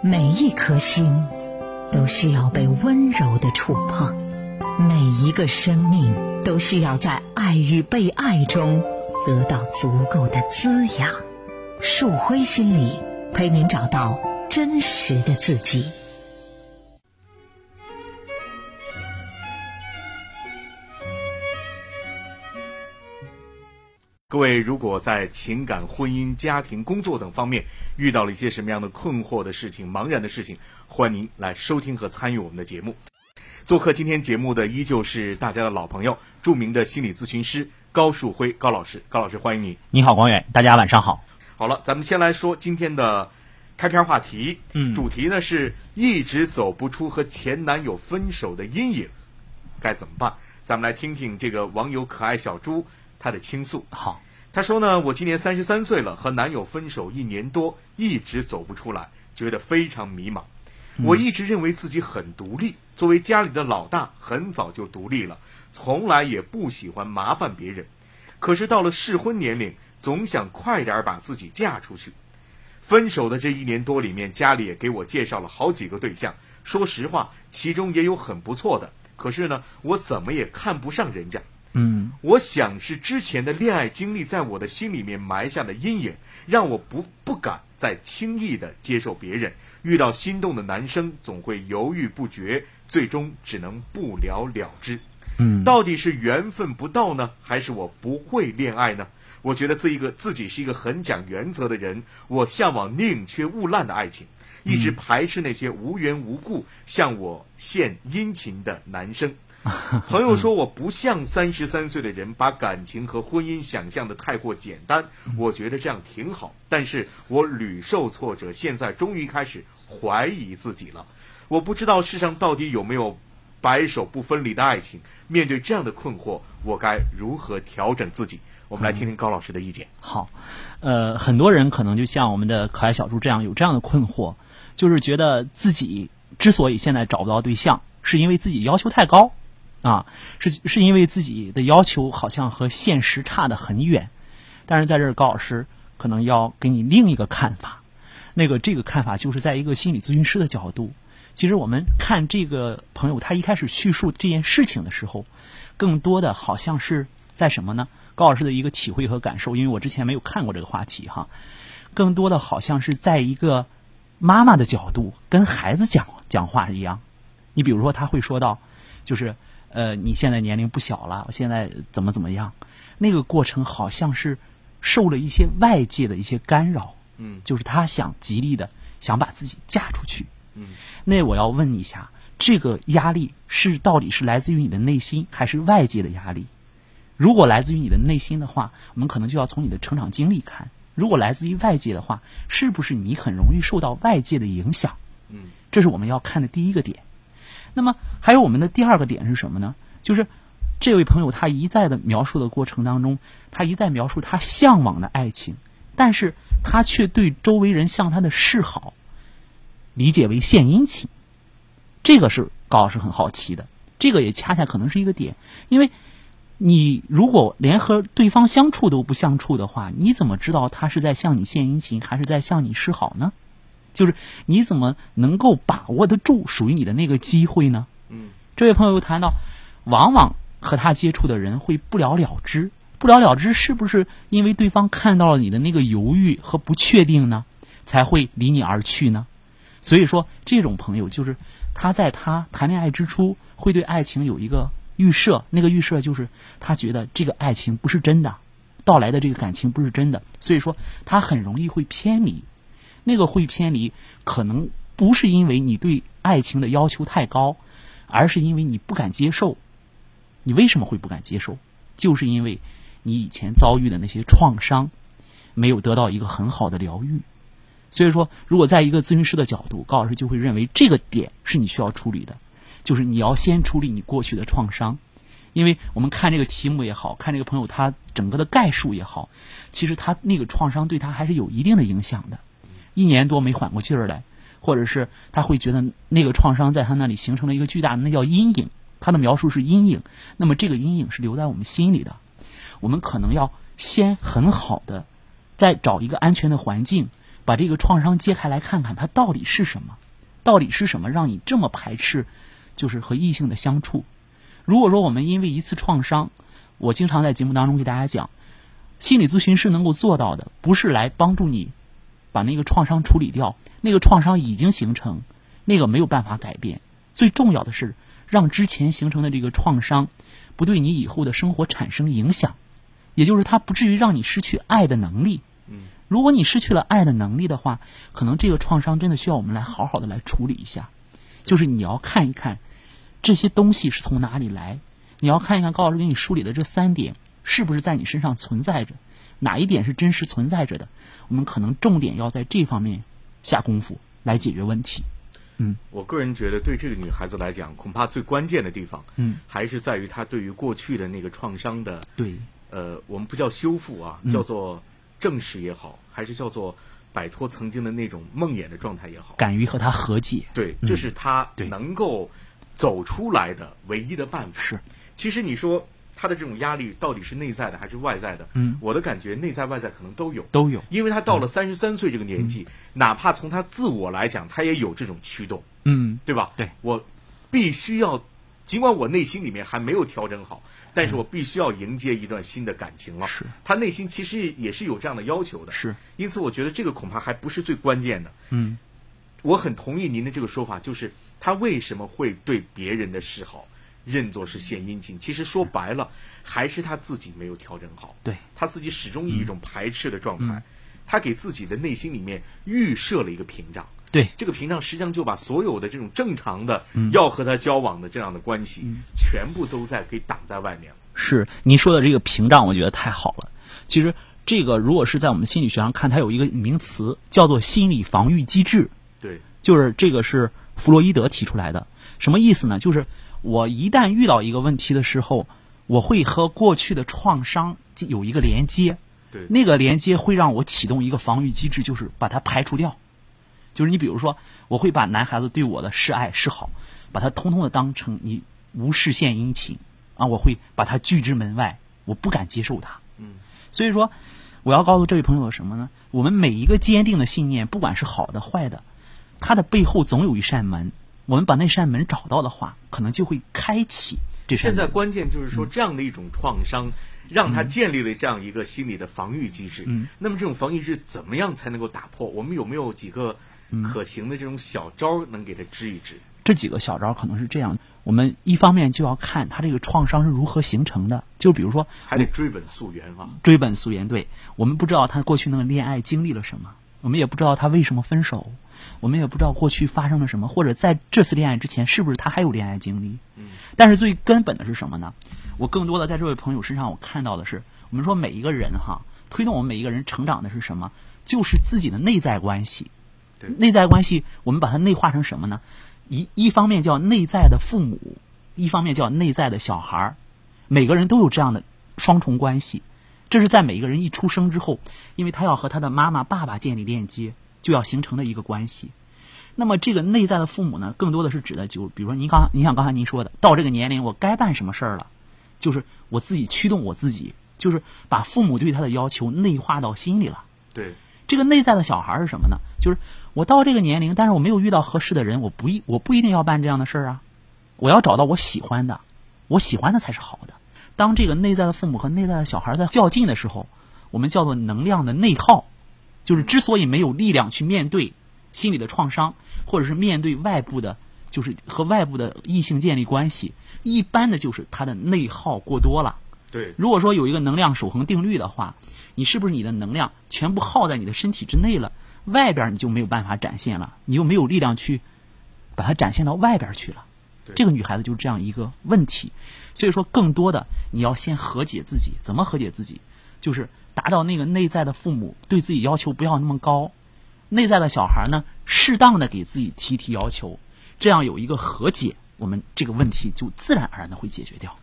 每一颗心都需要被温柔的触碰，每一个生命都需要在爱与被爱中得到足够的滋养。树辉心理陪您找到真实的自己。各位，如果在情感、婚姻、家庭、工作等方面遇到了一些什么样的困惑的事情、茫然的事情，欢迎您来收听和参与我们的节目。做客今天节目的依旧是大家的老朋友，著名的心理咨询师高树辉高老师。高老师，欢迎你。你好，广远，大家晚上好。好了，咱们先来说今天的开篇话题。嗯主题呢是一直走不出和前男友分手的阴影，该怎么办？咱们来听听这个网友可爱小猪他的倾诉。好，他说呢，我今年三十三岁了，和男友分手一年多，一直走不出来，觉得非常迷茫。我一直认为自己很独立，作为家里的老大，很早就独立了，从来也不喜欢麻烦别人。可是到了适婚年龄，总想快点儿把自己嫁出去。分手的这一年多里面，家里也给我介绍了好几个对象。说实话，其中也有很不错的，可是呢，我怎么也看不上人家。嗯我想是之前的恋爱经历在我的心里面埋下了阴影，让我不不敢再轻易的接受别人。遇到心动的男生，总会犹豫不决，最终只能不了了之。嗯，到底是缘分不到呢，还是我不会恋爱呢？我觉得这一个自己是一个很讲原则的人，我向往宁缺毋滥的爱情，一直排斥那些无缘无故向我献殷勤的男生。朋友说我不像三十三岁的人，把感情和婚姻想象的太过简单。我觉得这样挺好，但是我屡受挫折，现在终于开始怀疑自己了。我不知道世上到底有没有白首不分离的爱情。面对这样的困惑，我该如何调整自己？我们来听听高老师的意见。好，呃，很多人可能就像我们的可爱小猪这样有这样的困惑，就是觉得自己之所以现在找不到对象，是因为自己要求太高啊，是是因为自己的要求好像和现实差得很远。但是在这儿，高老师可能要给你另一个看法，那个这个看法就是在一个心理咨询师的角度。其实我们看这个朋友，他一开始叙述这件事情的时候，更多的好像是在什么呢？高老师的一个体会和感受，因为我之前没有看过这个话题哈，更多的好像是在一个妈妈的角度跟孩子讲讲话一样。你比如说，他会说到，就是呃，你现在年龄不小了，我现在怎么怎么样，那个过程好像是受了一些外界的一些干扰，嗯就是他想极力的想把自己嫁出去。嗯那我要问一下，这个压力是到底是来自于你的内心，还是外界的压力？如果来自于你的内心的话，我们可能就要从你的成长经历看；如果来自于外界的话，是不是你很容易受到外界的影响？嗯这是我们要看的第一个点。那么还有我们的第二个点是什么呢？就是这位朋友他一再的描述的过程当中，他一再描述他向往的爱情，但是他却对周围人向他的示好理解为献殷勤，这个是高老师很好奇的。这个也恰恰可能是一个点，因为你如果连和对方相处都不相处的话，你怎么知道他是在向你献殷勤，还是在向你示好呢？就是你怎么能够把握得住属于你的那个机会呢？嗯这位朋友又谈到，往往和他接触的人会不了了之，不了了之是不是因为对方看到了你的那个犹豫和不确定呢，才会离你而去呢？所以说，这种朋友就是他在他谈恋爱之初会对爱情有一个预设，那个预设就是他觉得这个爱情不是真的，到来的这个感情不是真的，所以说他很容易会偏离。那个会偏离，可能不是因为你对爱情的要求太高，而是因为你不敢接受。你为什么会不敢接受？就是因为你以前遭遇的那些创伤，没有得到一个很好的疗愈。所以说，如果在一个咨询师的角度，高老师就会认为这个点是你需要处理的，就是你要先处理你过去的创伤。因为我们看这个题目也好看这个朋友他整个的概述也好，其实他那个创伤对他还是有一定的影响的。一年多没缓过劲儿来，或者是他会觉得那个创伤在他那里形成了一个巨大的那叫阴影。他的描述是阴影，那么这个阴影是留在我们心里的。我们可能要先很好的再找一个安全的环境，把这个创伤揭开来看看，它到底是什么？到底是什么让你这么排斥，就是和异性的相处？如果说我们因为一次创伤，我经常在节目当中给大家讲，心理咨询师能够做到的，不是来帮助你把那个创伤处理掉，那个创伤已经形成，那个没有办法改变。最重要的是，让之前形成的这个创伤，不对你以后的生活产生影响，也就是它不至于让你失去爱的能力。嗯，如果你失去了爱的能力的话，可能这个创伤真的需要我们来好好的来处理一下。就是你要看一看这些东西是从哪里来，你要看一看高老师给你梳理的这三点是不是在你身上存在着，哪一点是真实存在着的，我们可能重点要在这方面下功夫来解决问题。嗯。我个人觉得，对这个女孩子来讲，恐怕最关键的地方，嗯，还是在于她对于过去的那个创伤的，对，呃，我们不叫修复啊，嗯。叫做正视也好，还是叫做摆脱曾经的那种梦魇的状态也好，敢于和他和解。对，这是她能够走出来的唯一的办法。是，其实你说她的这种压力到底是内在的还是外在的？嗯我的感觉内在外在可能都有。都有。因为他到了三十三岁这个年纪，嗯哪怕从他自我来讲，他也有这种驱动。嗯，对吧？对，我必须要，尽管我内心里面还没有调整好，但是我必须要迎接一段新的感情了。是，他内心其实也是有这样的要求的。是，因此我觉得这个恐怕还不是最关键的。嗯，我很同意您的这个说法，就是他为什么会对别人的示好认作是献殷勤？其实说白了，还是他自己没有调整好。对，他自己始终以一种排斥的状态，嗯他给自己的内心里面预设了一个屏障。对，这个屏障实际上就把所有的这种正常的嗯要和他交往的这样的关系，全部都在给挡在外面了。是您说的这个屏障，我觉得太好了。其实这个如果是在我们心理学上看，它有一个名词叫做心理防御机制，对，就是这个是弗洛伊德提出来的。什么意思呢？就是我一旦遇到一个问题的时候，我会和过去的创伤有一个连接，对，那个连接会让我启动一个防御机制，就是把它排除掉。就是你比如说，我会把男孩子对我的示爱示好，把他通通的当成你无事献殷勤啊，我会把他拒之门外，我不敢接受他。嗯，所以说，我要告诉这位朋友什么呢？我们每一个坚定的信念，不管是好的坏的，它的背后总有一扇门。我们把那扇门找到的话，可能就会开启这扇门。现在关键就是嗯说，这样的一种创伤，让他建立了这样一个心理的防御机制。嗯，那么这种防御机制怎么样才能够打破？我们有没有几个嗯可行的这种小招儿能给他支一支？这几个小招可能是这样：我们一方面就要看他这个创伤是如何形成的，就比如说还得追本溯源啊。追本溯源。对我们不知道他过去那个恋爱经历了什么，我们也不知道他为什么分手，我们也不知道过去发生了什么，或者在这次恋爱之前是不是他还有恋爱经历。嗯，但是最根本的是什么呢？我更多的在这位朋友身上，我看到的是，我们说每一个人哈，推动我们每一个人成长的是什么？就是自己的内在关系。对内在关系，我们把它内化成什么呢？一一方面叫内在的父母，一方面叫内在的小孩儿。每个人都有这样的双重关系，这是在每一个人一出生之后，因为他要和他的妈妈、爸爸建立链接，就要形成的一个关系。那么这个内在的父母呢，更多的是指的就比如说您刚您像刚才您说的，到这个年龄我该办什么事儿了，就是我自己驱动我自己，就是把父母对他的要求内化到心里了。对，这个内在的小孩是什么呢？就是我到这个年龄，但是我没有遇到合适的人，我不一我不一定要办这样的事儿啊，我要找到我喜欢的，我喜欢的才是好的。当这个内在的父母和内在的小孩在较劲的时候，我们叫做能量的内耗，就是之所以没有力量去面对心理的创伤，或者是面对外部的，就是和外部的异性建立关系，一般的就是他的内耗过多了。对，如果说有一个能量守恒定律的话，你是不是你的能量全部耗在你的身体之内了？外边你就没有办法展现了，你又没有力量去把它展现到外边去了。这个女孩子就是这样一个问题，所以说更多的你要先和解自己，怎么和解自己？就是达到那个内在的父母对自己要求不要那么高，内在的小孩呢，适当的给自己提提要求，这样有一个和解，我们这个问题就自然而然的会解决掉。